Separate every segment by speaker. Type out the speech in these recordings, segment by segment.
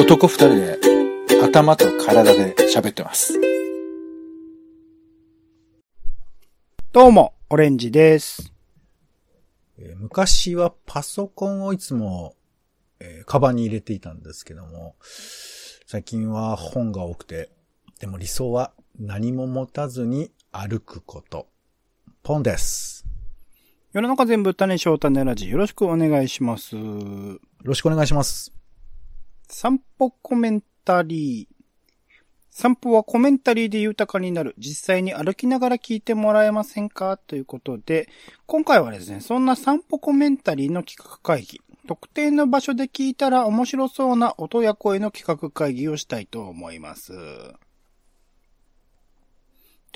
Speaker 1: 男二人で頭と体で喋ってます。
Speaker 2: どうも、オレンジです。
Speaker 3: えー昔はパソコンをいつも、えーカバンに入れていたんですけども、最近は本が多くて、でも理想は何も持たずに歩くこと。ポンです。
Speaker 2: 世の中全部種翔太ネラジよろしくお願いします。
Speaker 3: よろしくお願いします。
Speaker 2: 散歩コメンタリー。散歩はコメンタリーで豊かになる。実際に歩きながら聞いてもらえませんか？ということで、今回はですね、そんな散歩コメンタリーの企画会議。特定の場所で聞いたら面白そうな音や声の企画会議をしたいと思います。とい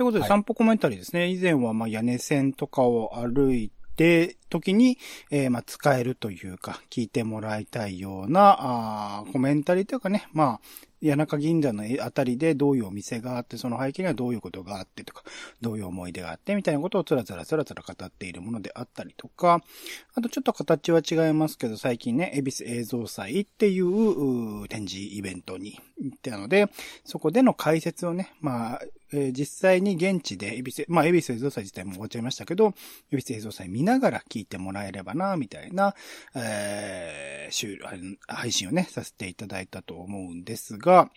Speaker 2: うことで、
Speaker 3: はい
Speaker 2: 散歩コメンタリーですね。以前はまあ屋根線とかを歩いて、時に、えーまあ使えるというか、聞いてもらいたいような、あコメンタリーというかね、まあ、谷中銀座のあたりでどういうお店があって、その背景にはどういうことがあってとか、どういう思い出があってみたいなことをつらつらつらつら語っているものであったりとか、あとちょっと形は違いますけど、最近ね、恵比寿映像祭っていう展示イベントに行ったので、そこでの解説をね、まあ、えー実際に現地で、恵比寿、まあ、恵比寿映像祭自体も終わっちゃいましたけど、恵比寿映像祭見ながら聞いてもらえればな、みたいな、えー、収配信をね、させていただいたと思うんですが、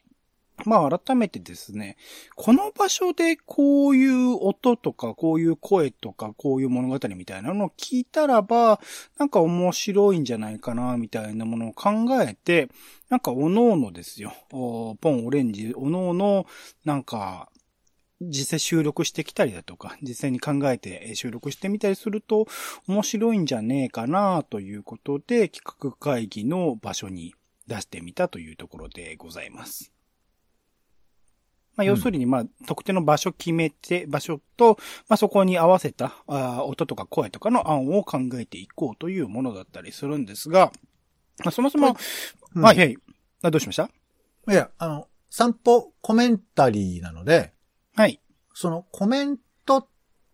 Speaker 2: まあ改めてですね、この場所でこういう音とか、こういう声とか、こういう物語みたいなのを聞いたらば、なんか面白いんじゃないかな、みたいなものを考えて、なんかおのおのですよ。ポン、オレンジ、おのおの、なんか、実際収録してきたりだとか、実際に考えてえー収録してみたりすると面白いんじゃねえかなということで企画会議の場所に出してみたというところでございます。まあ、要するに、まあ、特定の場所決めて、場所と、まあ、そこに合わせた、あー音とか声とかの案を考えていこうというものだったりするんですが、まあ、そもそも、
Speaker 3: うん
Speaker 2: はい、はい。あどうしました？
Speaker 3: いや、あの、散歩コメンタリーなので、
Speaker 2: はい。
Speaker 3: そのコメントっ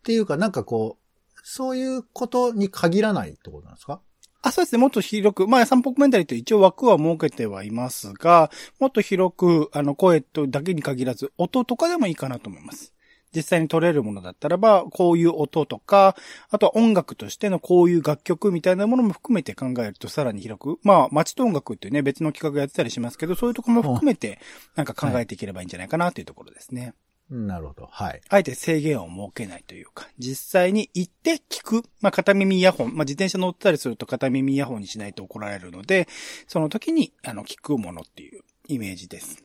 Speaker 3: ていうかなんかこう、そういうことに限らないってことなんですか？
Speaker 2: あ、そうですね。もっと広く、まあ、散歩コメンタリーと一応枠は設けてはいますが、もっと広く、あの、声とだけに限らず、音とかでもいいかなと思います。実際に撮れるものだったらば、こういう音とか、あとは音楽としてのこういう楽曲みたいなものも含めて考えるとさらに広く、まあ、街と音楽っていうね、別の企画やってたりしますけど、そういうところも含めて、なんか考えていければいいんじゃないかなというところですね。
Speaker 3: なるほど。はい。
Speaker 2: あえて制限を設けないというか、実際に行って聞く。まあ、片耳イヤホン。まあ、自転車乗ってたりすると片耳イヤホンにしないと怒られるので、その時に、あの、聞くものっていうイメージです。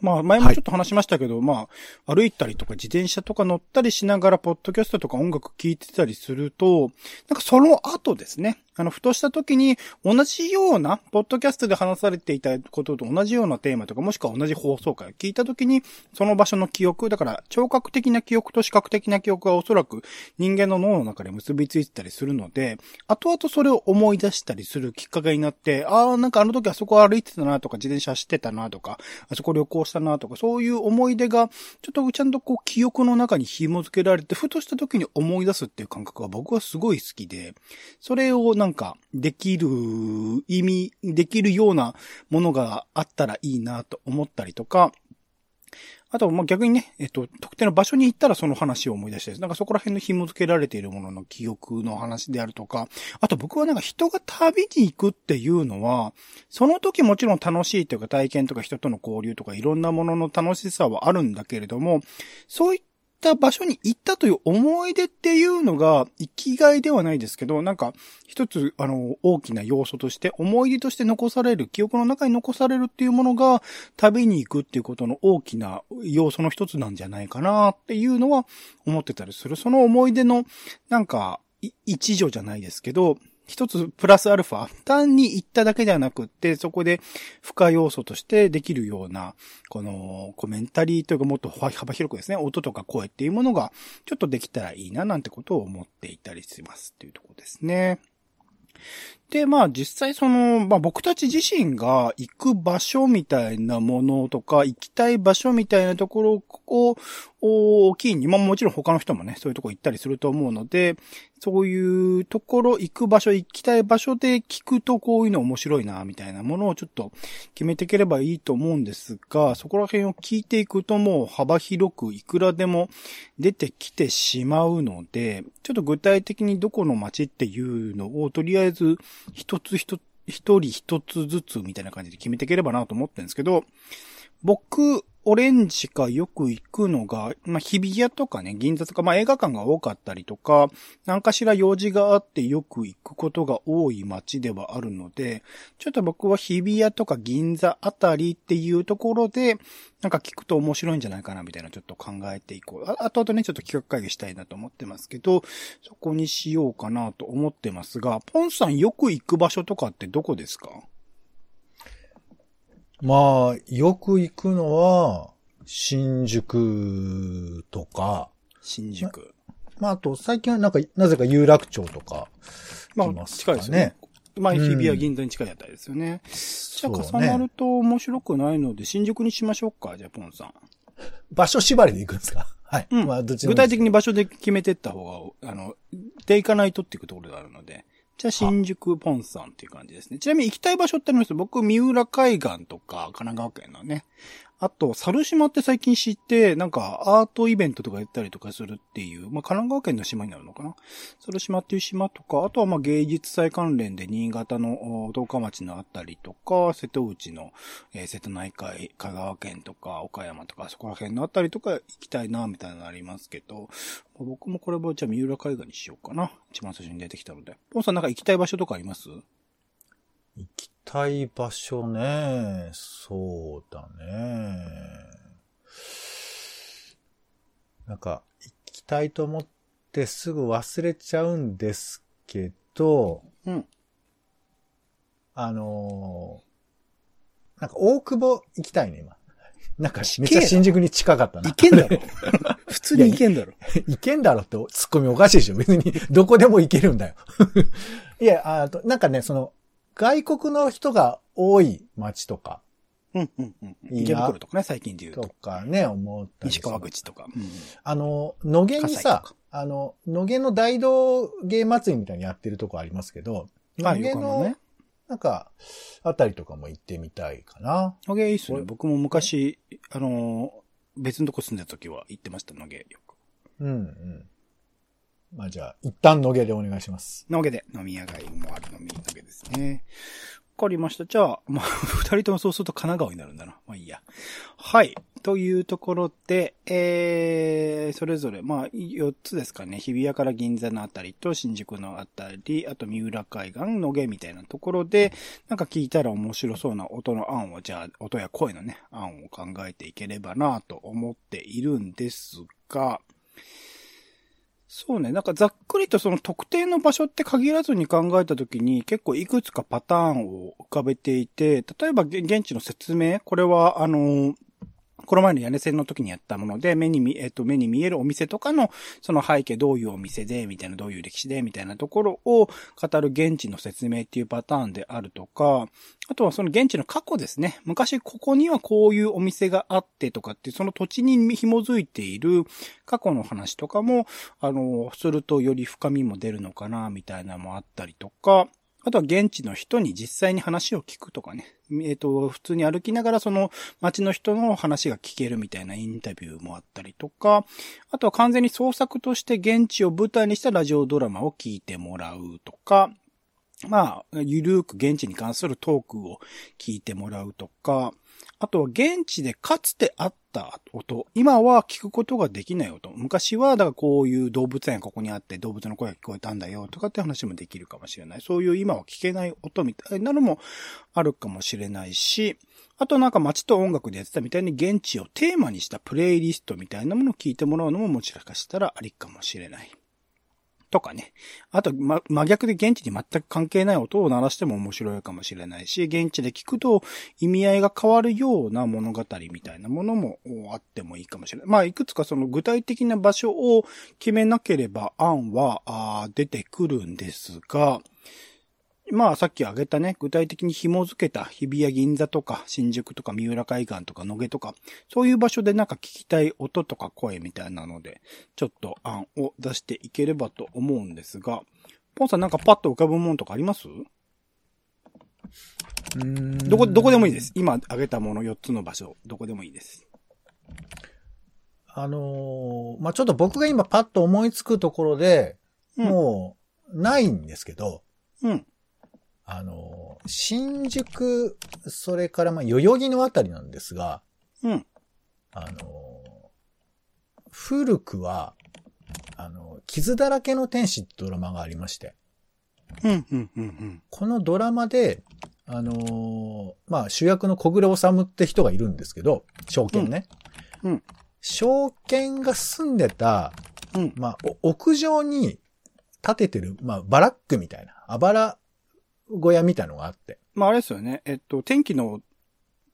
Speaker 2: まあ、前もちょっと話しましたけど、まあ、歩いたりとか自転車とか乗ったりしながら、ポッドキャストとか音楽聴いてたりすると、なんかその後ですね、あの、ふとした時に、同じような、ポッドキャストで話されていたことと同じようなテーマとか、もしくは同じ放送回を聞いた時に、その場所の記憶、だから、聴覚的な記憶と視覚的な記憶はおそらく人間の脳の中で結びついてたりするので、後々それを思い出したりするきっかけになって、ああ、なんかあの時あそこ歩いてたなとか、自転車走ってたなとか、あそこ旅行したなとか、そういう思い出が、ちょっとちゃんとこう記憶の中に紐付けられて、ふとした時に思い出すっていう感覚が僕はすごい好きで、それをなんか、なんかできる意味、できるようなものがあったらいいなと思ったりとか、あと、ま、逆にね、えっと、特定の場所に行ったらその話を思い出して、なんかそこら辺の紐付けられているものの記憶の話であるとか、あと僕はなんか人が旅に行くっていうのは、その時もちろん楽しいというか体験とか人との交流とかいろんなものの楽しさはあるんだけれども、そういった場所に行ったという思い出っていうのが生きがいではないですけど、なんか一つあの大きな要素として思い出として残される、記憶の中に残されるっていうものが旅に行くっていうことの大きな要素の一つなんじゃないかなっていうのは思ってたりする。その思い出のなんか一助じゃないですけど、一つプラスアルファ、単に行っただけではなくって、そこで付加要素としてできるような、このコメンタリーというかもっと幅広くですね、音とか声っていうものがちょっとできたらいいななんてことを思っていたりしますっていうところですね。で、まあ実際その、まあ僕たち自身が行く場所みたいなものとか、行きたい場所みたいなところを、大きいに、まあもちろん他の人もね、そういうとこ行ったりすると思うので、そういうところ、行く場所、行きたい場所で聞くとこういうの面白いな、みたいなものをちょっと決めていければいいと思うんですが、そこら辺を聞いていくともう幅広くいくらでも出てきてしまうので、ちょっと具体的にどこの街っていうのをとりあえず一つ一つ、一人一つずつみたいな感じで決めていければなと思ってるんですけど、僕、オレンジがよく行くのが、まあ、日比谷とかね、銀座とか、まあ、映画館が多かったりとか、何かしら用事があってよく行くことが多い街ではあるので、ちょっと僕は日比谷とか銀座あたりっていうところで、なんか聞くと面白いんじゃないかなみたいなちょっと考えていこう。ああとあとね、ちょっと企画会議したいなと思ってますけど、そこにしようかなと思ってますが、ポンさんよく行く場所とかってどこですか？
Speaker 3: まあ、よく行くのは、新宿とか、
Speaker 2: 新宿。
Speaker 3: まあ、あと、最近はなんか、なぜか有楽町とか、
Speaker 2: まあ、近いですよね
Speaker 3: ね。。
Speaker 2: まあ、
Speaker 3: うん
Speaker 2: 日比谷銀座に近いあたりですよね。じゃあ。重なると面白くないので、新宿にしましょうか、じゃあ、ポンさん。
Speaker 3: 場所縛りで行くんですか？はい。
Speaker 2: うん
Speaker 3: まあ、どっち
Speaker 2: 具体的に場所で決めてった方が、あの、で行かないとっていうところがあるので。じゃあ、新宿ポンさんっていう感じですね。ちなみに行きたい場所ってあります僕、三浦海岸とか、神奈川県のね。あと、猿島って最近知って、なんか、アートイベントとかやったりとかするっていう、まあ、神奈川県の島になるのかな？猿島っていう島とか、あとはまあ芸術祭関連で新潟のお十日町のあたりとか、瀬戸内の、えー瀬戸内海、香川県とか、岡山とか、そこら辺のあたりとか行きたいな、みたいなのありますけど、僕もこれはじゃあ三浦海岸にしようかな。一番最初に出てきたので。ポンさんなんか行きたい場所とかあります？
Speaker 3: 行きたい場所ね。そうだね。なんか、行きたいと思ってすぐ忘れちゃうんですけど、
Speaker 2: うん。
Speaker 3: あのーなんか大久保行きたいね、今。なんか、めっちゃ新宿に近かったな。
Speaker 2: 行けんだろ 普通に行けんだろ
Speaker 3: 行けんだろってツッコミおかしいでしょ。別にどこでも行けるんだよ。いや、あと、なんかね、その、外国の人が多い街とか、
Speaker 2: うんうんうん。池袋とかね、最近で言う
Speaker 3: と
Speaker 2: と。
Speaker 3: かね、思ったりす
Speaker 2: 西
Speaker 3: る
Speaker 2: 川口とか。うん
Speaker 3: あの、野毛にさあの、野毛の大道芸祭りみたいにやってるとこありますけど、
Speaker 2: あ、
Speaker 3: 野毛
Speaker 2: 横のね
Speaker 3: の、。なんか、あたりとかも行ってみたいかな。
Speaker 2: 野毛いいっすね。
Speaker 3: 俺
Speaker 2: 僕も昔、あのー、別のとこ住んでた時は行ってました、野毛。よく。
Speaker 3: うん、うん。まあじゃあ、一旦野毛でお願いします。
Speaker 2: 野毛で飲み屋街もある飲み野毛ですね。わかりました。じゃあ、まあ、二人ともそうすると神奈川になるんだな。まあいいや。はい。というところで、えー、それぞれ、まあ、4つですかね。日比谷から銀座のあたりと新宿のあたり、あと三浦海岸、野毛みたいなところで、なんか聞いたら面白そうな音の案を、じゃあ、音や声のね、案を考えていければなと思っているんですが、そうね。なんかざっくりとその特定の場所って限らずに考えたときに結構いくつかパターンを浮かべていて、例えば現地の説明、これはあの、この前の屋根線の時にやったもので、目に見、えっと、目に見えるお店とかの、その背景どういうお店で、みたいな、どういう歴史で、みたいなところを語る現地の説明っていうパターンであるとか、あとはその現地の過去ですね。昔ここにはこういうお店があってとかって、その土地に紐づいている過去の話とかも、あの、するとより深みも出るのかな、みたいなのもあったりとか、あとは現地の人に実際に話を聞くとかね。えっ、と、普通に歩きながらその街の人の話が聞けるみたいなインタビューもあったりとか、あとは完全に創作として現地を舞台にしたラジオドラマを聞いてもらうとか、まあ、ゆるーく現地に関するトークを聞いてもらうとか、あとは現地でかつてあった音、今は聞くことができない音。昔は、だからこういう動物園ここにあって動物の声が聞こえたんだよとかって話もできるかもしれない。そういう今は聞けない音みたいなのもあるかもしれないし、あとなんか街と音楽でやってたみたいに現地をテーマにしたプレイリストみたいなものを聞いてもらうのももしかしたらありかもしれない。とかね。あと、ま、真逆で現地に全く関係ない音を鳴らしても面白いかもしれないし、現地で聞くと意味合いが変わるような物語みたいなものもあってもいいかもしれない。まあ、いくつかその具体的な場所を決めなければ案は出てくるんですが、まあさっき挙げたね、具体的に紐付けた日比谷銀座とか新宿とか三浦海岸とか野毛とか、そういう場所でなんか聞きたい音とか声みたいなので、ちょっと案を出していければと思うんですが、ポンさんなんかパッと浮かぶものとかあります？どこ、どこでもいいです。。今挙げたもの4つの場所、どこでもいいです。
Speaker 3: あのーまあ、ちょっと僕が今パッと思いつくところで、
Speaker 2: うん
Speaker 3: もう、ないんですけど、
Speaker 2: うん。
Speaker 3: あのー新宿、それからまあ、代々木のあたりなんですが、
Speaker 2: うん。
Speaker 3: あのー古くは、あの、傷だらけの天使ってドラマがありまして、
Speaker 2: うん、うん、うん、うん。
Speaker 3: このドラマで、あのーまあ、主役の小暮治って人がいるんですけど、証券ね。
Speaker 2: うんうん
Speaker 3: 証券が住んでた、
Speaker 2: うん。
Speaker 3: まあ、お屋上に建ててる、まあ、バラックみたいな、あばら小屋みたいのがあって。
Speaker 2: まああれですよね。えっと、天気の、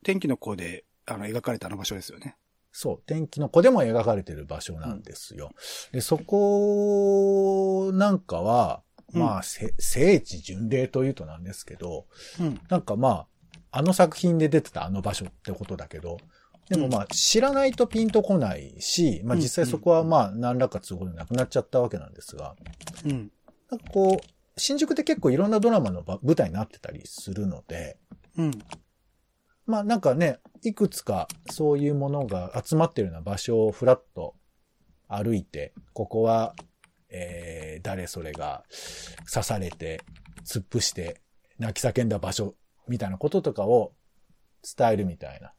Speaker 2: 天気の子で、あの、描かれたあの場所ですよね。
Speaker 3: そう、天気の子でも描かれてる場所なんですよ。で、そこなんかは、まあ、せ聖地巡礼というとなんですけど、
Speaker 2: うん。
Speaker 3: なんかまあ、あの作品で出てたあの場所ってことだけど、でもまあ、知らないとピンとこないし、まあ
Speaker 2: うん
Speaker 3: 実際そこはまあ、何らか都合でなくなっちゃったわけなんですが、
Speaker 2: うん。
Speaker 3: なんかこう、新宿って結構いろんなドラマの場舞台になってたりするので、
Speaker 2: うん。
Speaker 3: まあなんかね、いくつかそういうものが集まってるような場所をふらっと歩いて、ここは、えー、誰それが刺されて、突っ伏して、泣き叫んだ場所みたいなこととかを伝えるみたいな。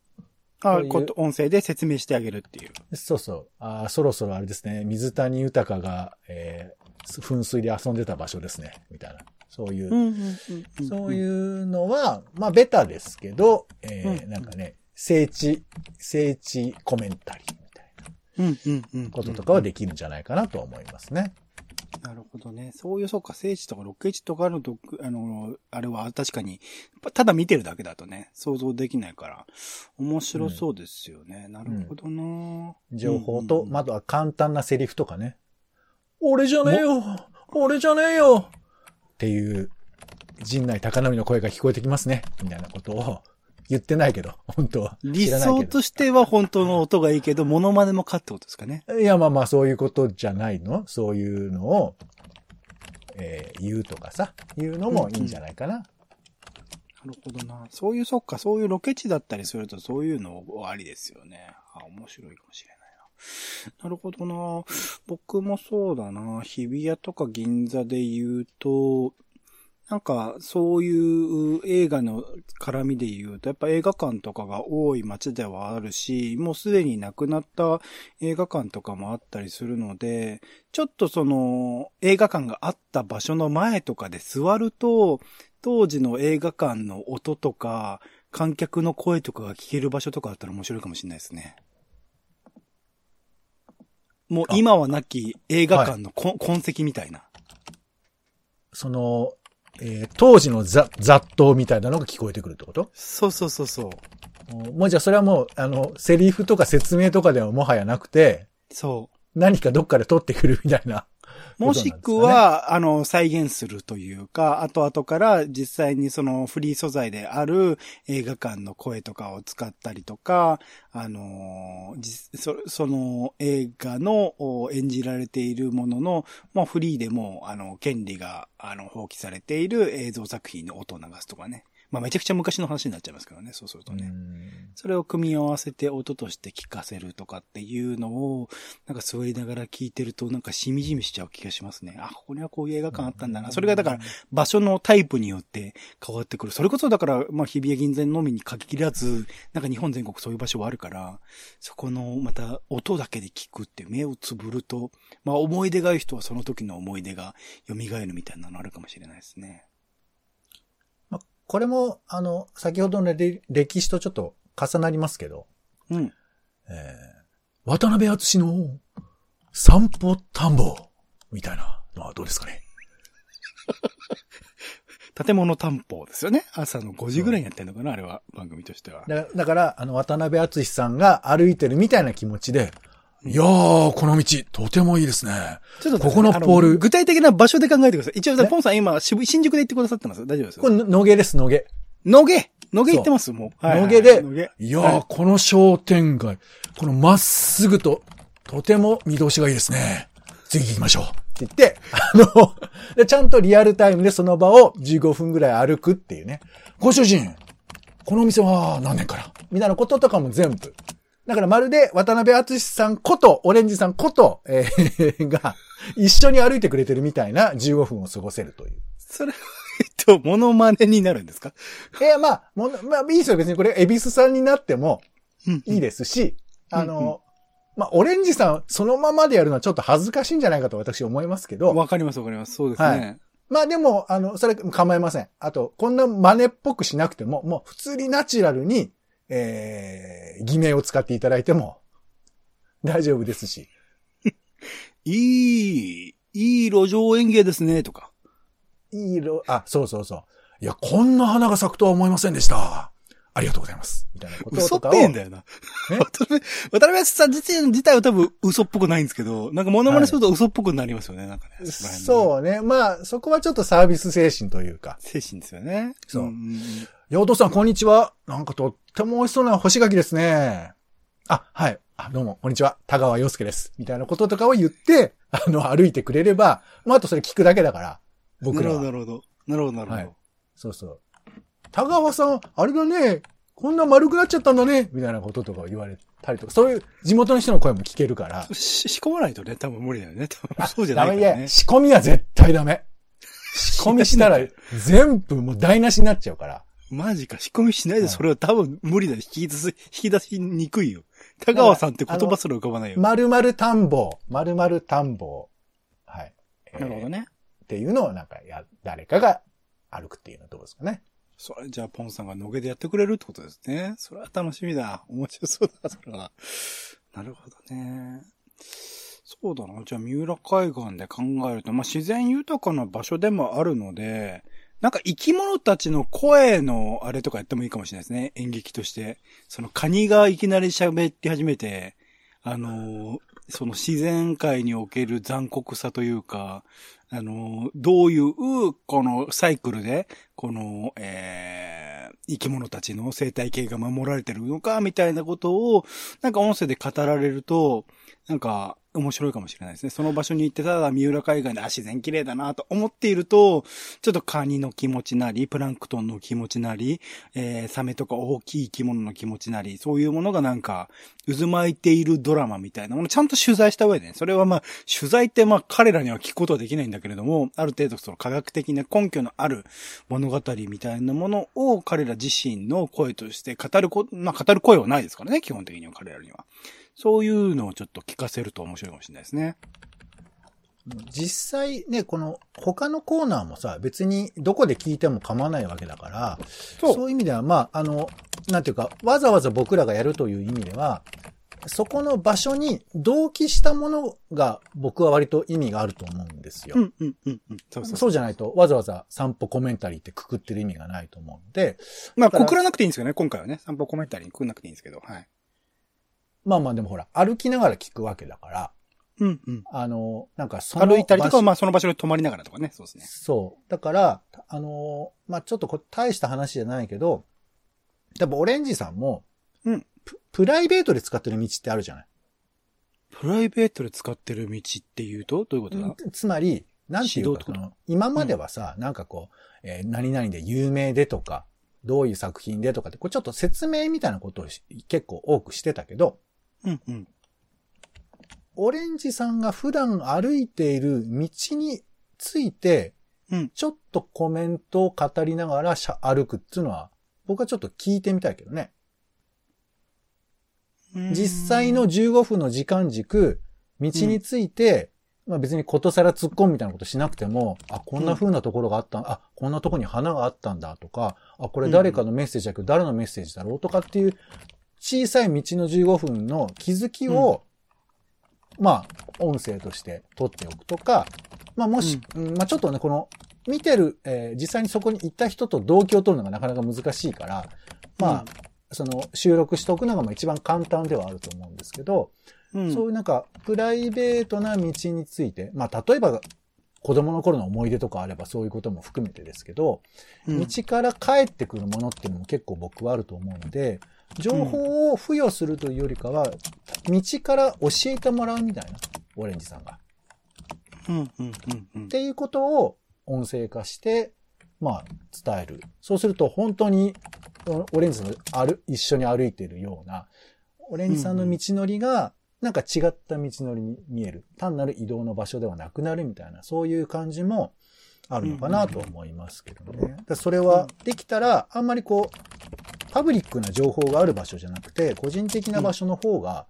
Speaker 2: あこと、音声で説明してあげるっていう。
Speaker 3: そうそう。あーそろそろあれですね、水谷豊が、えー、噴水で遊んでた場所ですね、みたいな。そういう、
Speaker 2: ん、うん、
Speaker 3: そういうのは、まあ、ベタですけど、えー
Speaker 2: うん
Speaker 3: なんかね、聖地、聖地コメンタリーみたい
Speaker 2: うん、うん、うん。
Speaker 3: なこととかはできるんじゃないかなと思いますね。
Speaker 2: なるほどね。そういう、そうか、聖地とかロケ地とかのど、あの、あれは確かに、ただ見てるだけだとね、想像できないから、面白そうですよね。なるほどな、
Speaker 3: 情報と、
Speaker 2: うん
Speaker 3: まああとは簡単なセリフとかね。俺じゃねえよ俺じゃねえよっていう、陣内高波の声が聞こえてきますね。みたいなことを言ってないけど、本当は。
Speaker 2: 理想としては本当の音がいいけど、モノマネもかってことですかね。
Speaker 3: いや、まあまあ、そういうことじゃないの？そういうのを、えー言うとかさ、言うのもいいんじゃないかな。
Speaker 2: なるほどな。そういう、そっか、そういうロケ地だったりすると、そういうのありですよね。あ、面白いかもしれな。るほどな。僕もそうだな。日比谷とか銀座で言うと、なんか、そういう映画の絡みで言うと、やっぱ映画館とかが多い街ではあるし、もうすでに亡くなった映画館とかもあったりするので、ちょっとその、映画館があった場所の前とかで座ると、当時の映画館の音とか、観客の声とかが聞ける場所とかあったら面白いかもしれないですね。もう今はなき映画館のこ、痕跡みたいな。
Speaker 3: その、えー当時のざ雑踏みたいなのが聞こえてくるってこと？
Speaker 2: そうそうそうそう。
Speaker 3: もうじゃあそれはもう、あの、セリフとか説明とかではもはやなくて、
Speaker 2: そ
Speaker 3: 何かどっかで撮ってくるみたいな。
Speaker 2: もしくは、あの、再現するというか、後々から実際にそのフリー素材である映画館の声とかを使ったりとか、あの、そその映画の演じられているものの、まあフリーでも、あの、権利が、あの、放棄されている映像作品の音を流すとかね。まあめちゃくちゃ昔の話になっちゃいますけどね、そうするとね。
Speaker 3: うん
Speaker 2: それを組み合わせて音として聞かせるとかっていうのを、なんか座りながら聞いてるとなんかしみじみしちゃう気がしますね。あ、ここにはこういう映画館あったんだな。それがだから場所のタイプによって変わってくる。それこそだから、まあ日比谷銀座のみに限らず、なんか日本全国そういう場所はあるから、そこのまた音だけで聞くって目をつぶると、まあ思い出がある人はその時の思い出が蘇るみたいなのあるかもしれないですね。
Speaker 3: まこれも、あの、先ほどのれ歴史とちょっと重なりますけど、
Speaker 2: うん。
Speaker 3: えー渡辺敦の散歩田んぼみたいなのはどうですかね？
Speaker 2: 建物担保ですよね。朝の5時ぐらいにやってんのかな、あれは、番組としては。
Speaker 3: だだから、あの、渡辺敦さんが歩いてるみたいな気持ちで、いやー、この道、とてもいいですね。
Speaker 2: ちょっと、
Speaker 3: ここのポール
Speaker 2: あ具体的な場所で考えてください。一応、
Speaker 3: ね
Speaker 2: ポンさん今、渋新宿で行ってくださってます？大丈夫です
Speaker 3: これ、野毛です、野毛。
Speaker 2: 野毛？野毛行ってます？もう。
Speaker 3: 野毛でいやー、
Speaker 2: はい
Speaker 3: この商店街、このまっすぐと、とても見通しがいいですね。次行きましょう。って言って、あの、でちゃんとリアルタイムでその場を15分ぐらい歩くっていうね。ご主人、このお店は何年から？みたいなこととかも全部。だからまるで渡辺敦さんこと、オレンジさんこと、えー が、一緒に歩いてくれてるみたいな15分を過ごせるという。
Speaker 2: それは、えっと、モノマネになるんですか？
Speaker 3: えーまあ、もの、まあ、いいですよ。別にこれ、エビスさんになっても
Speaker 2: うん
Speaker 3: いいですし、あ
Speaker 2: うんうん
Speaker 3: の、まあ、オレンジさん、そのままでやるのはちょっと恥ずかしいんじゃないかと私思いますけど、
Speaker 2: わかりますわかります。そうですね。
Speaker 3: はいまあでも、あの、それ構いません。あと、こんな真似っぽくしなくても、もう普通にナチュラルに、えー、偽名を使っていただいても大丈夫ですし。
Speaker 2: いい、いい路上園芸ですね、とか。
Speaker 3: いい色、あ、そうそうそう。いや、こんな花が咲くとは思いませんでした。ありがとうございます。みたいなこと
Speaker 2: 嘘っ
Speaker 3: とかを。
Speaker 2: ぺえんだよな。
Speaker 3: え？
Speaker 2: 渡辺、渡辺さん自体自体は多分嘘っぽくないんですけど、なんかモノマネすると嘘っぽくなりますよね、なんかね。
Speaker 3: そうね。まあ、そこはちょっとサービス精神というか。
Speaker 2: 精神ですよね。
Speaker 3: そうん
Speaker 2: んん
Speaker 3: さん、こんにちは。なんかとっても美味しそうな干し柿ですね。あ、はい。あ、どうも、こんにちは。田川洋介です。みたいなこととかを言って、あの、歩いてくれれば、まあ、あとそれ聞くだけだから、僕ら
Speaker 2: なるほど、な
Speaker 3: は。
Speaker 2: るほど。なるほど、なるほど。
Speaker 3: はいそうそう。田川さん、あれだね。こんな丸くなっちゃったんだね。みたいなこととか言われたりとか、そういう地元の人の声も聞けるから。
Speaker 2: し仕込まないとね、多分無理だよね。多分そうじゃ。ないからね。
Speaker 3: 仕込みは絶対ダメ。仕込みしたら 全部もう台無しになっちゃうから。
Speaker 2: マジか、仕込みしないで
Speaker 3: はい
Speaker 2: それは多分無理だよ。引き出す、引き出しにくいよ。田川さんって言葉すら浮かばないよ。
Speaker 3: 丸々田んぼ、丸々田んぼ。はい。えー
Speaker 2: なるほどね。
Speaker 3: っていうのをなんかや、誰かが歩くっていうのはどうですかね。
Speaker 2: それじゃあ、ポンさんが野毛でやってくれるってことですね。それは楽しみだ。面白そうだ、それは。なるほどね。そうだな。じゃあ、三浦海岸で考えると、まあ、自然豊かな場所でもあるので、なんか生き物たちの声のあれとかやってもいいかもしれないですね。演劇として。そのカニがいきなり喋って始めて、あのその自然界における残酷さというか、あのどういう、このサイクルで、この、えー、生き物たちの生態系が守られてるのか、みたいなことを、なんか音声で語られると、なんか、面白いかもしれないですね。その場所に行って、ただ三浦海岸で、あ、自然綺麗だなと思っていると、ちょっとカニの気持ちなり、プランクトンの気持ちなり、えー、サメとか大きい生き物の気持ちなり、そういうものがなんか、渦巻いているドラマみたいなものちゃんと取材した上でね、それはまあ、取材ってまあ彼らには聞くことはできないんだけれども、ある程度その科学的な根拠のある物語みたいなものを彼ら自身の声として語るこ、まあ語る声はないですからね、基本的には彼らには。そういうのをちょっと聞かせると面白いかもしれないですね。
Speaker 3: 実際ね、この他のコーナーもさ、別にどこで聞いても構わないわけだから、
Speaker 2: そう
Speaker 3: そういう意味では、まあ、あの、なんていうか、わざわざ僕らがやるという意味では、そこの場所に同期したものが僕は割と意味があると思うんですよ。
Speaker 2: そう
Speaker 3: じゃないと、わざわざ散歩コメンタリーってくくってる意味がないと思うんで、
Speaker 2: まあ、くくらなくていいんですよね、今回はね。散歩コメンタリーにくくらなくていいんですけど、はい。
Speaker 3: まあまあでもほら、歩きながら聞くわけだから、
Speaker 2: うん、うん。
Speaker 3: あの、なんかその
Speaker 2: 歩いたりとか、まあその場所に泊まりながらとかね、そうですね。
Speaker 3: そう。だから、あの、まあちょっとこ大した話じゃないけど、多分オレンジさんも、
Speaker 2: うん
Speaker 3: プ、プライベートで使ってる道ってあるじゃない？
Speaker 2: プライベートで使ってる道っていうとどういうことだ、
Speaker 3: つまり、なんていうか、の今まではさ、なんかこう、えー何々で有名でとか、どういう作品でとかって、これちょっと説明みたいなことをし結構多くしてたけど、
Speaker 2: うん、うん。
Speaker 3: オレンジさんが普段歩いている道について、
Speaker 2: うん
Speaker 3: ちょっとコメントを語りながらしゃ歩くっていうのは、僕はちょっと聞いてみたいけどね。実際の15分の時間軸、道について、まあ別にことさら突っ込むみたいなことしなくても、あ、こんな風なところがあった、あ、こんなところに花があったんだとか、あ、これ誰かのメッセージだけど誰のメッセージだろうとかっていう小さい道の15分の気づきを、まあ音声として取っておくとか、まあもし、うん。まあちょっとね、この見てる、えー実際にそこに行った人と同居を取るのがなかなか難しいから、まあ、その収録しておくのがまあ一番簡単ではあると思うんですけど、
Speaker 2: うん。
Speaker 3: そういうなんか、プライベートな道について、まあ、例えば、子供の頃の思い出とかあればそういうことも含めてですけど、
Speaker 2: うん。
Speaker 3: 道から帰ってくるものっていうのも結構僕はあると思うので、情報を付与するというよりかは、道から教えてもらうみたいな、オレンジさんが。
Speaker 2: うん、うん、うん、うん
Speaker 3: っ。ていうことを音声化して、まあ、伝える。そうすると本当に、おオレンジさんの歩、一緒に歩いているような、オレンジさんの道のりが、なんか違った道のりに見える。単なる移動の場所ではなくなるみたいな、そういう感じもあるのかなと思いますけどね。だそれはできたら、あんまりこう、パブリックな情報がある場所じゃなくて、個人的な場所の方が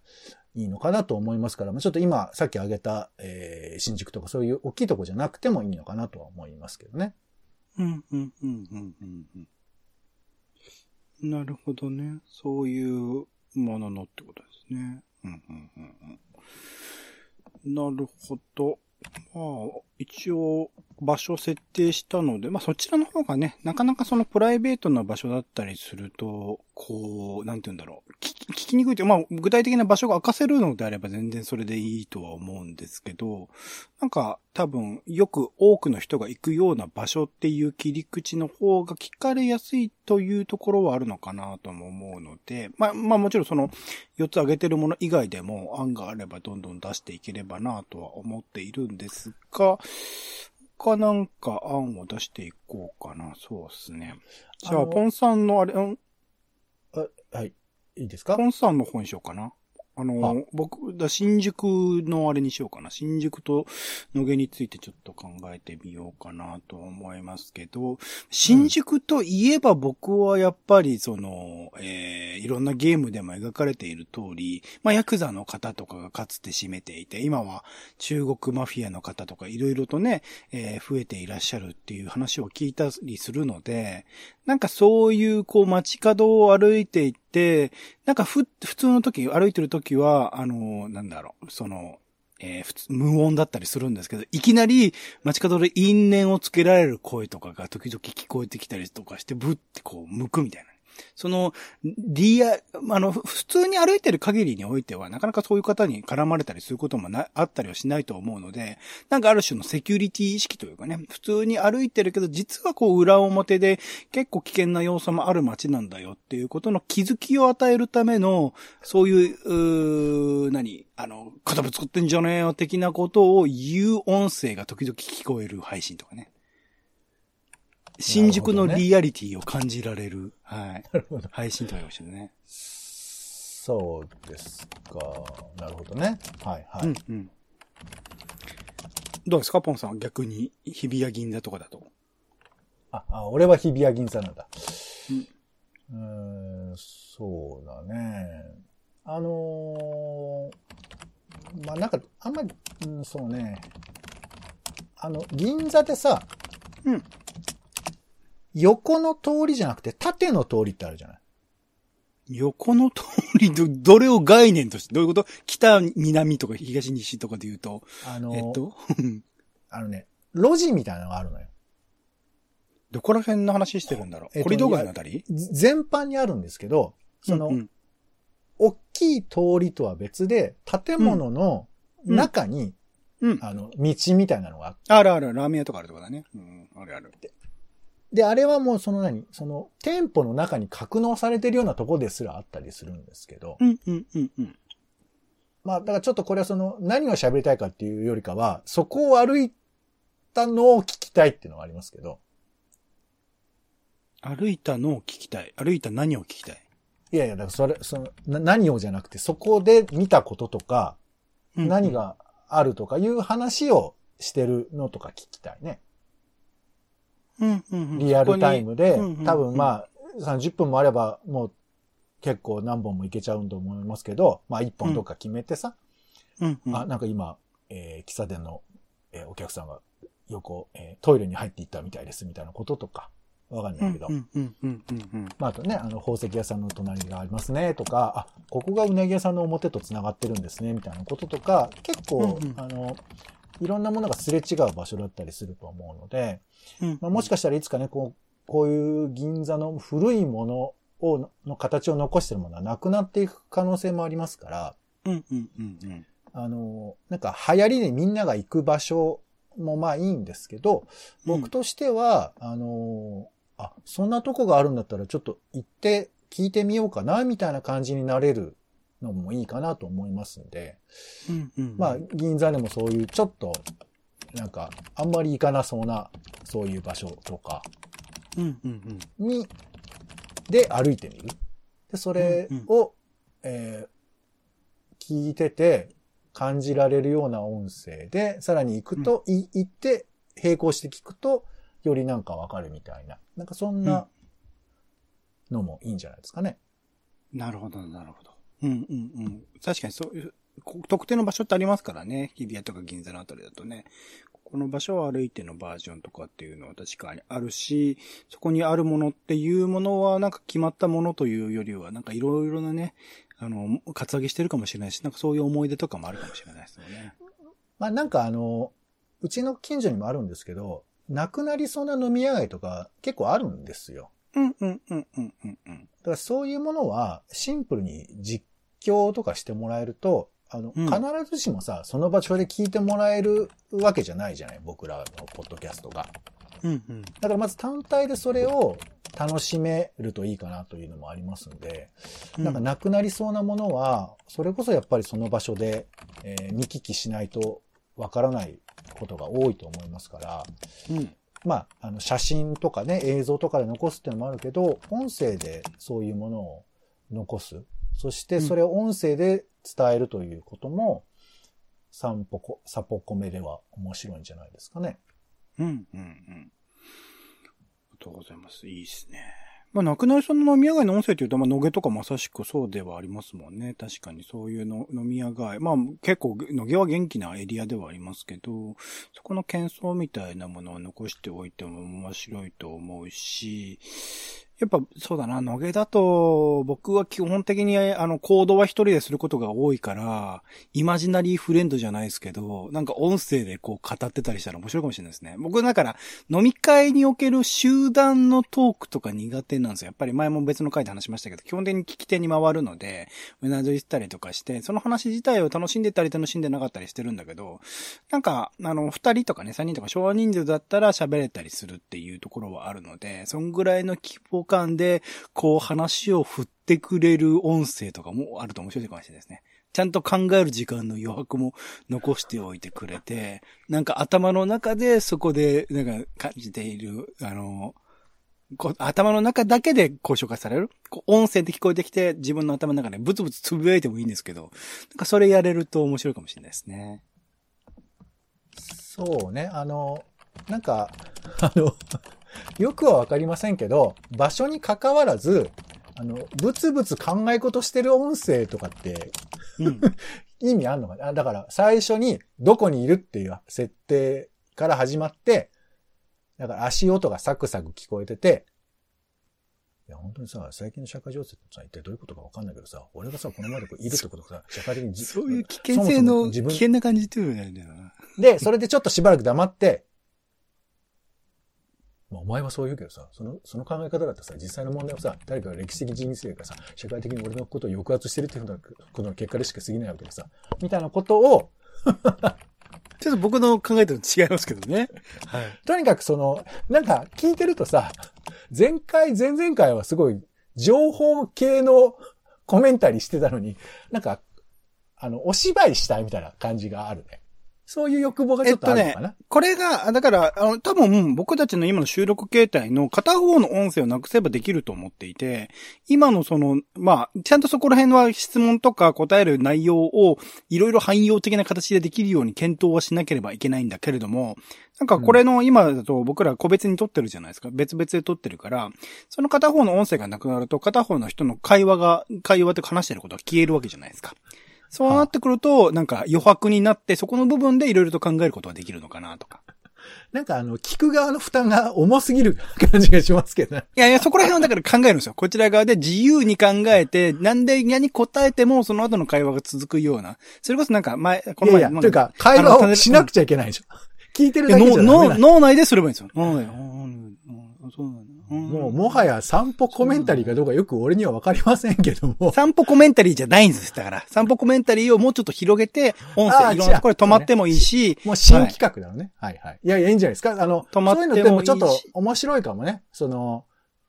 Speaker 3: いいのかなと思いますから、まあちょっと今、さっき挙げた、えー新宿とかそういう大きいとこじゃなくてもいいのかなとは思いますけどね。
Speaker 2: うん、うん、うん、うん、うんうん。なるほどね。そういうもののってことですね。うん、うん、うん、うん。なるほど。まあ、一応、場所設定したので、まあそちらの方がね、なかなかそのプライベートな場所だったりすると、こう、なんて言うんだろう。聞きにくいという、まあ具体的な場所が明かせるのであれば全然それでいいとは思うんですけど、なんか多分よく多くの人が行くような場所っていう切り口の方が聞かれやすいというところはあるのかなとも思うので、まあまあもちろんその4つ挙げてるもの以外でも案があればどんどん出していければなとは思っているんですが、他なんか案を出していこうかな。そうですね。じゃあ、ポンさんのあれ、うん？
Speaker 3: あはい。いいですか？
Speaker 2: ポンさんの方にしようかな。あの、
Speaker 3: あ
Speaker 2: 僕、だ新宿のあれにしようかな。新宿と野毛についてちょっと考えてみようかなと思いますけど、新宿といえば僕はやっぱりその、えー、いろんなゲームでも描かれている通り、まあ、ヤクザの方とかがかつて占めていて、今は中国マフィアの方とかいろいろとね、えー増えていらっしゃるっていう話を聞いたりするので、なんかそういうこう街角を歩いていって、なんかふ、普通の時、歩いてる時は、あの、なんだろう、その、えー普通、無音だったりするんですけど、いきなり街角で因縁をつけられる声とかが時々聞こえてきたりとかして、ブッてこう、向くみたいな。その、リア、あの、普通に歩いてる限りにおいては、なかなかそういう方に絡まれたりすることもな、あったりはしないと思うので、なんかある種のセキュリティ意識というかね、普通に歩いてるけど、実はこう裏表で結構危険な要素もある街なんだよっていうことの気づきを与えるための、そういう、うー何あの、片ぶ作ってんじゃねえよ的なことを言う音声が時々聞こえる配信とかね。新宿のリアリティを感じられる、はい。
Speaker 3: なるほど。
Speaker 2: 配信とかかもしれないね。
Speaker 3: そうですか。なるほどね。はいはい。
Speaker 2: うんうん。どうですか、ポンさん。逆に、日比谷銀座とかだと？
Speaker 3: あ、あ、俺は日比谷銀座なんだ。うーん、そうだね。あのーまあ、なんか、あんまり、うん、そうね。あの、銀座でさ、
Speaker 2: うん。
Speaker 3: 横の通りじゃなくて縦の通りってあるじゃない。
Speaker 2: 横の通り、ど、どれを概念として、どういうこと？北、南とか東、西とかで言うと、
Speaker 3: あのー
Speaker 2: えっと、
Speaker 3: あのね、路地みたいなのがあるのよ。
Speaker 2: どこら辺の話してるんだろう、
Speaker 3: えっと
Speaker 2: コリドー街のあたり？
Speaker 3: ず全般にあるんですけど、その、
Speaker 2: うんうん。
Speaker 3: 大きい通りとは別で、建物の中に、
Speaker 2: うん。
Speaker 3: あの、道みたいなのがあって、
Speaker 2: あるある、ラーメン屋とかあるとこだね。うん、あるある。
Speaker 3: で、あれはもうその何その、店舗の中に格納されてるようなとこですらあったりするんですけど、
Speaker 2: うん、うん、うん、うん。
Speaker 3: まあ、だからちょっとこれはその、何を喋りたいかっていうよりかは、そこを歩いたのを聞きたいっていうのがありますけど、
Speaker 2: 歩いたのを聞きたい。歩いた何を聞きたい？
Speaker 3: いやいや、だからそれ、その、な何をじゃなくて、そこで見たこととか、
Speaker 2: うん
Speaker 3: 何があるとかいう話をしてるのとか聞きたいね。リアルタイムで多分まあ、30分もあれば、もう結構何本もいけちゃうと思いますけど、まあ1本とか決めてさ、
Speaker 2: うん、うん。
Speaker 3: あ、なんか今、えー喫茶店の、えーお客さんが横、えートイレに入っていったみたいですみたいなこととか、わかんないけど。まああとね、あの宝石屋さんの隣がありますねとか、あ、ここがうなぎ屋さんの表と繋がってるんですねみたいなこととか、結構、
Speaker 2: うんうん
Speaker 3: あの、いろんなものがすれ違う場所だったりすると思うので、
Speaker 2: うん
Speaker 3: まあ、もしかしたらいつかね、こう、こういう銀座の古いものを、の形を残してるものはなくなっていく可能性もありますから、
Speaker 2: うんうんうんうん。
Speaker 3: あの、なんか流行りでみんなが行く場所もまあいいんですけど、僕としては、あの、あ、そんなとこがあるんだったらちょっと行って聞いてみようかな、みたいな感じになれるのもいいかなと思いますんで、
Speaker 2: うんうんうん。
Speaker 3: まあ、銀座でもそういうちょっと、なんか、あんまり行かなそうな、そういう場所とか。に、で歩いてみる。で、それを、えー聞いてて、感じられるような音声で、さらに行くと、い行って、並行して聞くと、よりなんかわかるみたいな。なんかそんなのもいいんじゃないですかね。
Speaker 2: なるほど、なるほど。うんうんうん。確かにそういう、特定の場所ってありますからね。日比谷とか銀座のあたりだとね。この場所を歩いてのバージョンとかっていうのは確かにあるし、そこにあるものっていうものはなんか決まったものというよりは、なんかいろいろなね、あの、カツアゲしてるかもしれないし、なんかそういう思い出とかもあるかもしれないですよね。
Speaker 3: まあなんかあの、うちの近所にもあるんですけど、なくなりそうな飲み屋街とか結構あるんですよ。
Speaker 2: うんうんうんうんうんうん。
Speaker 3: だからそういうものはシンプルに実況とかしてもらえると、あの、
Speaker 2: うん
Speaker 3: 必ずしもさ、その場所で聞いてもらえるわけじゃないじゃない？僕らのポッドキャストが。
Speaker 2: うんうん。
Speaker 3: だからまず単体でそれを楽しめるといいかなというのもありますんで、なんかなくなりそうなものは、それこそやっぱりその場所で、えー見聞きしないとわからないことが多いと思いますから、
Speaker 2: うん。
Speaker 3: まあ、あの、写真とかね、映像とかで残すっていうのもあるけど、音声でそういうものを残す。そしてそれを音声で伝えるということも、サンポコ、サポコメでは面白いんじゃないですかね。
Speaker 2: うん、うん、うん。ありがとうございます。いいですね。まあ、亡くなりそうな飲み屋街の音声というと、まあ、野毛とかまさしくそうではありますもんね。確かにそういうの飲み屋街。まあ、結構、野毛は元気なエリアではありますけど、そこの喧騒みたいなものは残しておいても面白いと思うし、やっぱそうだな、野毛だと、僕は基本的にあの行動は一人ですることが多いから、イマジナリーフレンドじゃないですけど、なんか音声でこう語ってたりしたら面白いかもしれないですね。僕だから飲み会における集団のトークとか苦手なんですよ。やっぱり前も別の回で話しましたけど、基本的に聞き手に回るので、うなずいたりとかして、その話自体を楽しんでたり楽しんでなかったりしてるんだけど、なんか、あの、二人とかね、三人とか小人数だったら喋れたりするっていうところはあるので、そんぐらいの規模感で、こう話を振ってくれる音声とかもあると面白いかもしれないですね。ちゃんと考える時間の余白も残しておいてくれて、なんか頭の中でそこで、なんか感じている、あの、こう頭の中だけでこう紹介される？こう音声で聞こえてきて自分の頭の中でブツブツつぶやいてもいいんですけど、なんかそれやれると面白いかもしれないですね。
Speaker 3: そうね、あの、なんか、あの、よくはわかりませんけど、場所に関わらず、あの、ブツブツ考え事してる音声とかって
Speaker 2: うん。
Speaker 3: 意味あんのかな？あだから最初にどこにいるっていう設定から始まって、だから足音がサクサク聞こえてて、いや、本当にさ、最近の社会情勢ってさ、一体どういうことかわかんないけどさ、俺がさ、この前でこういるってことがさ、社会的にじ
Speaker 2: そういう危険性
Speaker 3: そもそも
Speaker 2: の危
Speaker 3: 自分
Speaker 2: 険な感じっていうのよな。
Speaker 3: で、それでちょっとしばらく黙って、まあ、お前はそう言うけどさ、その、その考え方だってさ、実際の問題はさ、誰かが歴史的人生がさ、社会的に俺のことを抑圧してるっていうふうなことの結果でしか過ぎないわけでさ、みたいなことを、
Speaker 2: ちょっと僕の考えと違いますけどね。はい。
Speaker 3: とにかくその、なんか聞いてるとさ、前回、前々回はすごい情報系のコメンタリーしてたのに、なんか、あの、お芝居したいみたいな感じがあるね。そういう欲望がちょっとあるのかな、
Speaker 2: これが、だから、あの、多分、僕たちの今の収録形態の片方の音声をなくせばできると思っていて、今のその、まあ、ちゃんとそこら辺は質問とか答える内容を、いろいろ汎用的な形でできるように検討はしなければいけないんだけれども、なんかこれの今だと僕ら個別に撮ってるじゃないですか。別々で撮ってるから、その片方の音声がなくなると、片方の人の会話が、会話って話してることが消えるわけじゃないですか。そうなってくると、なんか余白になって、そこの部分でいろいろと考えることができるのかなとか。
Speaker 3: なんかあの、聞く側の負担が重すぎる感じがしますけどね。
Speaker 2: いやいや、そこら辺はだから考えるんですよ。こちら側で自由に考えて、なんで嫌に答えても、その後の会話が続くような。それこそなんか前、この前、
Speaker 3: いやいや、というか、会話をしなくちゃいけないでしょ。聞いてるだけじゃダメ
Speaker 2: 脳内ですればいいんですよ。脳内。うんうんうんそうなんだ。うん
Speaker 3: もう、もはや散歩コメンタリーかどうかよく俺にはわかりませんけども。
Speaker 2: 散歩コメンタリーじゃないんです。だから。散歩コメンタリーをもうちょっと広げて、音声、いろんなところで止まってもいいし、
Speaker 3: もう新企画なのね。はい、はい、い。やいや、いいんじゃないですか。あの、
Speaker 2: 止まっても
Speaker 3: そういうのでもちょっ
Speaker 2: いい
Speaker 3: と
Speaker 2: し
Speaker 3: 面白いかもね。その、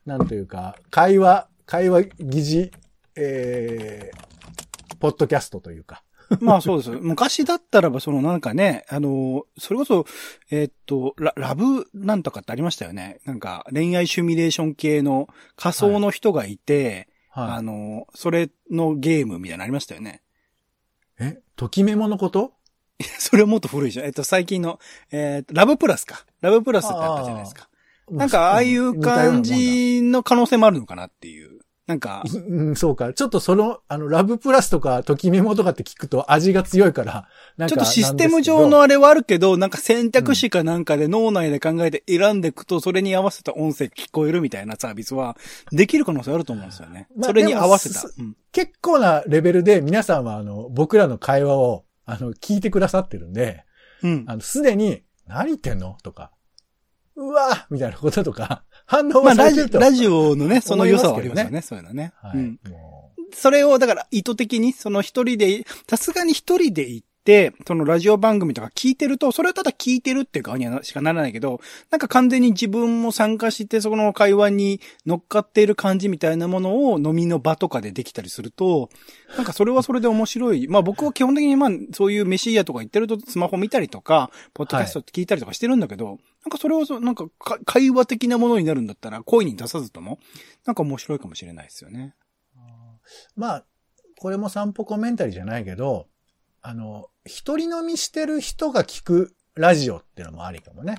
Speaker 3: なんというか、会話、会話疑似、えー、ポッドキャストというか。
Speaker 2: まあそうです。昔だったらば、そのなんかね、あの、それこそ、えーっとラ、ラブなんとかってありましたよね。なんか恋愛シミュレーション系の仮想の人がいて、あ
Speaker 3: はい。
Speaker 2: の、それのゲームみたいなのありましたよね。
Speaker 3: え、ときメモのこと？
Speaker 2: それはもっと古いじゃん。えっと、最近の、えーっと、ラブプラスか。ラブプラスってあったじゃないですか。なんか、ああいう感。じの可能性もあるのかなっていう。なんか、
Speaker 3: うん、そうか。ちょっとその、あの、ラブプラスとか、ときメモとかって聞くと味が強いから、なんか
Speaker 2: ちょっとシステム上のあれはあるけど、なんか選択肢かなんかで脳内で考えて選んでいくと、それに合わせた音声聞こえるみたいなサービスは、できる可能性あると思うんですよね。
Speaker 3: まあ
Speaker 2: それに合わせた。うん
Speaker 3: 結構なレベルで皆さんはあの、僕らの会話を、あの、聞いてくださってるんで、
Speaker 2: うん。
Speaker 3: あの、すでに、何言ってんのとか、うわみたいなこととか、反応はされてると。
Speaker 2: ラジオのね、その良さはありますよね。そういうのね。
Speaker 3: はい。
Speaker 2: うん。
Speaker 3: も
Speaker 2: それを、だから意図的に、その一人で、さすがに一人で行って、そのラジオ番組とか聞いてると、それはただ聞いてるっていう側にはしかならないけど、なんか完全に自分も参加して、その会話に乗っかっている感じみたいなものを飲みの場とかでできたりすると、なんかそれはそれで面白い。まあ僕は基本的にまあそういう飯屋とか行ってるとスマホ見たりとか、ポッドキャスト聞いたりとかしてるんだけど、なんかそれをそなんかか会話的なものになるんだったら声に出さずとも、なんか面白いかもしれないですよね。
Speaker 3: うまあ、これも散歩コメンタリーじゃないけど、あの、一人飲みしてる人が聞くラジオっていうのもありかもね。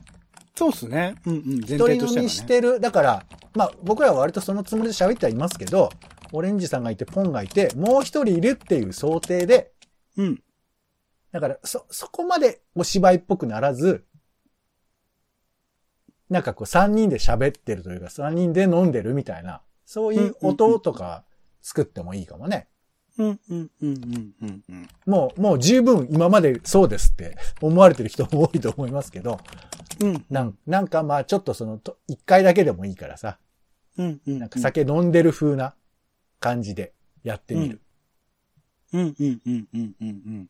Speaker 2: そうっすね。うんうん。全
Speaker 3: 一人飲
Speaker 2: 体としてはね。
Speaker 3: みしてる、だから、まあ僕らは割とそのつもりで喋ってはいますけど、オレンジさんがいて、ポンがいて、もう一人いるっていう想定で、
Speaker 2: うん。
Speaker 3: だから、そ、そこまでお芝居っぽくならず、なんかこう三人で喋ってるというか、三人で飲んでるみたいな、そういう音とか作ってもいいかもね。
Speaker 2: うん、うん、うん、うん、うん、うん。
Speaker 3: もう、もう十分今までそうですって思われてる人も多いと思いますけど、
Speaker 2: うん、
Speaker 3: なんなんかまあちょっとその、と一回だけでもいいからさ、
Speaker 2: うん、うん。
Speaker 3: なんか酒飲んでる風な感じでやってみる。
Speaker 2: うん、うん、うん、うん、うん。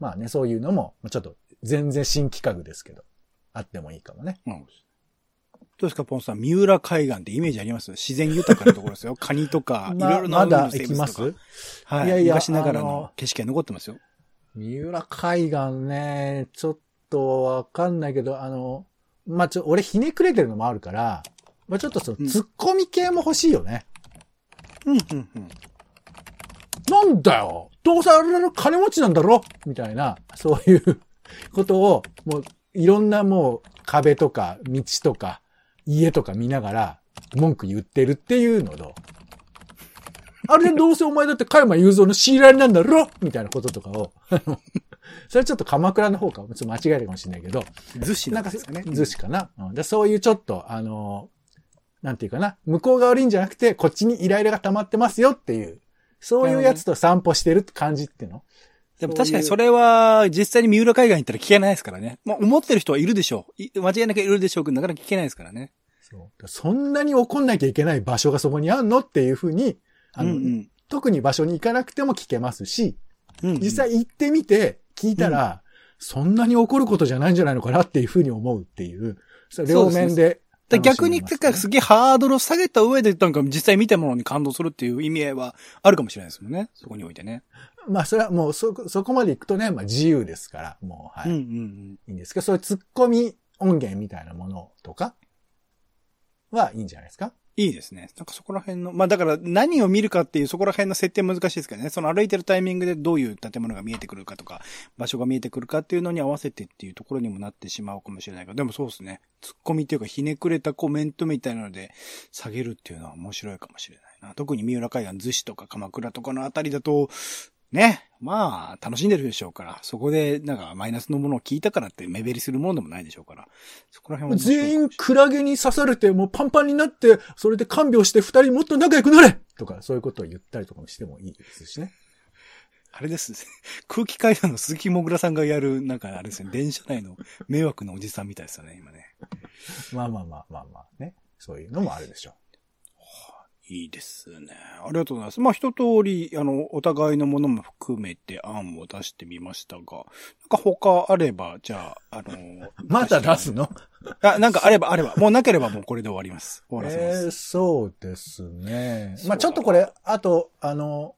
Speaker 3: まあね、そういうのも、ちょっと全然新企画ですけど、あってもいいかもね。
Speaker 2: うん。どうですか、ポンさん。三浦海岸ってイメージあります？自然豊かなところですよ。カニとか、い
Speaker 3: ま
Speaker 2: ろいろな
Speaker 3: まだ
Speaker 2: 海の生
Speaker 3: 行きます？
Speaker 2: はい。
Speaker 3: いやいや
Speaker 2: 昔ながら
Speaker 3: あの
Speaker 2: の景色が残ってますよ。
Speaker 3: 三浦海岸ね、ちょっとわかんないけど、あの、まあ、ちょ、俺ひねくれてるのもあるから、まあ、ちょっとその、
Speaker 2: うん
Speaker 3: ツッコミ系も欲しいよね。
Speaker 2: うん、うん、うん。
Speaker 3: なんだよどうせあれの金持ちなんだろ？みたいな、そういうことを、もう、いろんなもう、壁とか、道とか、家とか見ながら、文句言ってるっていうのと、あれどうせお前だって加山雄三の強いられなんだろ？みたいなこととかを、それはちょっと鎌倉の方か、ちょっと間違えるかもしれないけど、
Speaker 2: 逗子
Speaker 3: な
Speaker 2: んんですかね。
Speaker 3: 図しかな、うんで。そういうちょっと、あの、なんていうかな、向こうが悪いんじゃなくて、こっちにイライラが溜まってますよっていう、そういうやつと散歩してるって感じっていうの？
Speaker 2: でも確かにそれは、実際に三浦海岸行ったら聞けないですからね。まあ、思ってる人はいるでしょう。い間違いなくいるでしょうけど、なかなか聞けないですからね。
Speaker 3: そんなに怒んなきゃいけない場所がそこにあんのっていうふうに、あの、
Speaker 2: うんうん。
Speaker 3: 特に場所に行かなくても聞けますし、
Speaker 2: うんうん
Speaker 3: 実際行ってみて聞いたら、そんなに怒ることじゃないんじゃないのかなっていうふうに思うっていう、両面で
Speaker 2: で
Speaker 3: 楽し
Speaker 2: 逆に、
Speaker 3: す
Speaker 2: げえハードルを下げた上で、なんか実際見たものに感動するっていう意味合いはあるかもしれないですもんね。そこにおいてね。
Speaker 3: まあそれはもうそ、そこまで行くとね、まあ自由ですから、もう、はい。
Speaker 2: うんう
Speaker 3: い
Speaker 2: ん
Speaker 3: いんですけど、そういう突っ込み音源みたいなものとかはいいんじゃないですか？
Speaker 2: いいですね。なんかそこら辺の、まあだから何を見るかっていうそこら辺の設定難しいですけどね。その歩いてるタイミングでどういう建物が見えてくるかとか、場所が見えてくるかっていうのに合わせてっていうところにもなってしまうかもしれないけど、でもそうですね。突っ込みっていうかひねくれたコメントみたいなので下げるっていうのは面白いかもしれないな。特に三浦海岸、逗子とか鎌倉とかのあたりだと、ね。まあ、楽しんでるでしょうから。そこで、なんか、マイナスのものを聞いたからって目減りするものでもないでしょうから。そこら辺は。
Speaker 3: 全員クラゲに刺されて、もうパンパンになって、それで看病して二人もっと仲良くなれとか、そういうことを言ったりとかもしてもいいですしね。
Speaker 2: あれです。空気階段の鈴木もぐらさんがやる、なんかあれですね、電車内の迷惑なおじさんみたいですよね、今ね。
Speaker 3: まあまあまあまあまあね。そういうのもあるでしょ
Speaker 2: いいですね。ありがとうございます。まあ、一通り、あの、お互いのものも含めて案を出してみましたが、なんか他あれば、じゃあ、あの
Speaker 3: う。まだ出すの？
Speaker 2: あ、なんかあれば、あれば。もうなければもうこれで終わります。終わらせます。
Speaker 3: えー、そうですね。まあちょっとこれ、あと、あの、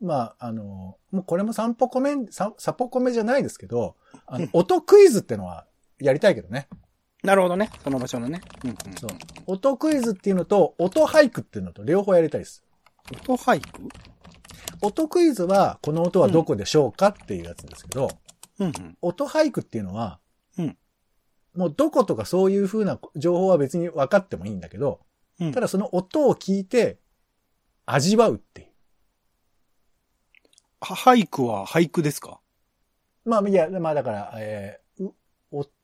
Speaker 3: まああの、もうこれも散歩コメ、ササポコメじゃないですけど、あの、音クイズってのはやりたいけどね。
Speaker 2: なるほどね。その場所のね。うんうん。
Speaker 3: そう。音クイズっていうのと、音俳句っていうのと両方やりたいです。
Speaker 2: 音俳句？
Speaker 3: 音クイズは、この音はどこでしょうかっていうやつですけど、
Speaker 2: うんうん。
Speaker 3: 音俳句っていうのは、
Speaker 2: うん
Speaker 3: もうどことかそういう風な情報は別に分かってもいいんだけど、
Speaker 2: うん
Speaker 3: ただその音を聞いて味わうっていう。
Speaker 2: は俳句は俳句ですか？
Speaker 3: まあ、いや、まあだから、え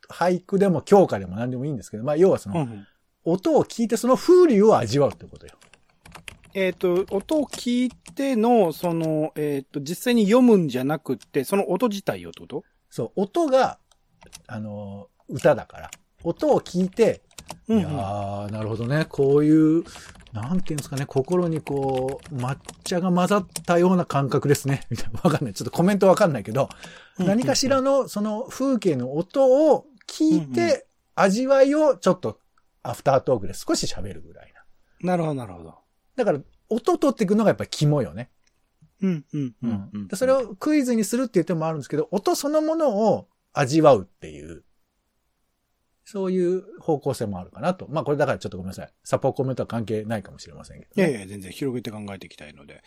Speaker 3: 俳句でも教科でも何でもいいんですけど、まあ要はその、
Speaker 2: うん。
Speaker 3: 音を聞いてその風流を味わうってことよ。
Speaker 2: えっ、と、音を聞いての、その、えっ、と、実際に読むんじゃなくって、その音自体をってこと？
Speaker 3: そう、音が、あの、歌だから。音を聞いて、
Speaker 2: うん
Speaker 3: いやー、なるほどね。こういう、なんていうんですかね、心にこう、抹茶が混ざったような感覚ですね。みたいな。わかんない。ちょっとコメントわかんないけど、
Speaker 2: うん
Speaker 3: 何かしらのその風景の音を聞いて、味わいをちょっとアフタートークで少し喋るぐらいな。
Speaker 2: なるほど、なるほど。
Speaker 3: だから、音取っていくのがやっぱり肝よね。
Speaker 2: うん、うん、うん。うん
Speaker 3: でそれをクイズにするっていう手もあるんですけど、音そのものを味わうっていう、そういう方向性もあるかなと。まあこれだからちょっとごめんなさい。サポコメントは関係ないかもしれませんけど、ね。
Speaker 2: いやいや、全然広げて考えていきたいので。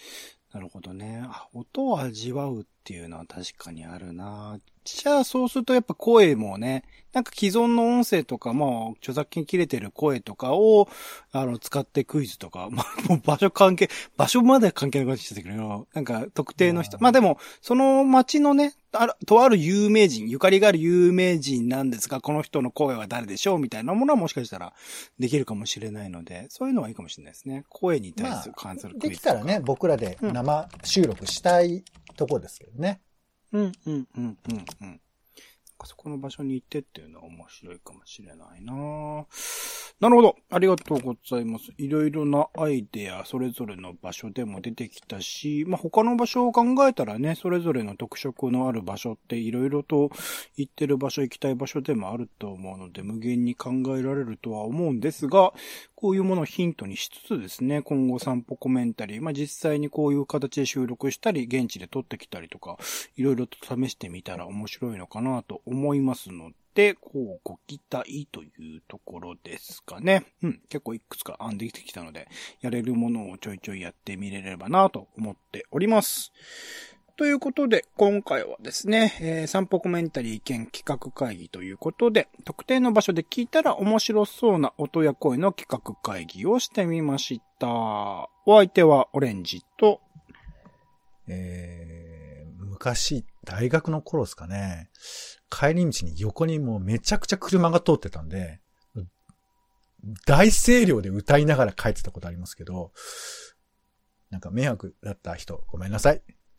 Speaker 2: なるほどね。あ、音を味わうっていうのは確かにあるなじゃあ、そうするとやっぱ声もね、なんか既存の音声とか、まあ、著作権切れてる声とかを、あの、使ってクイズとか、まあ、もう場所関係、場所までは関係なくなってきたけど、なんか特定の人、
Speaker 3: うん
Speaker 2: まあでも、その街のね、ある、とある有名人、ゆかりがある有名人なんですが、この人の声は誰でしょう？みたいなものはもしかしたらできるかもしれないので、そういうのはいいかもしれないですね。声に対する関するクイズとか。
Speaker 3: できたらね、僕らで生収録したいとこですけどね。
Speaker 2: うん、うん、うん、うん、うん。そこの場所に行ってっていうのは面白いかもしれないななるほど。ありがとうございます。いろいろなアイデア、それぞれの場所でも出てきたし、まあ、他の場所を考えたらね、それぞれの特色のある場所っていろいろと行ってる場所、行きたい場所でもあると思うので、無限に考えられるとは思うんですが、こういうものをヒントにしつつですね、今後散歩コメンタリー、まあ、実際にこういう形で収録したり、現地で撮ってきたりとか、いろいろと試してみたら面白いのかなと思いますので、こうご期待というところですかね。うん、結構いくつか案できてきたので、やれるものをちょいちょいやってみれればなと思っております。ということで、今回はですね、えー散歩コメンタリー兼企画会議ということで、特定の場所で聞いたら面白そうな音や声の企画会議をしてみました。お相手はオレンジと、
Speaker 3: えー、昔、大学の頃ですかね、帰り道に横にもうめちゃくちゃ車が通ってたんで、大声量で歌いながら帰ってたことありますけど、なんか迷惑だった人、ごめんなさい。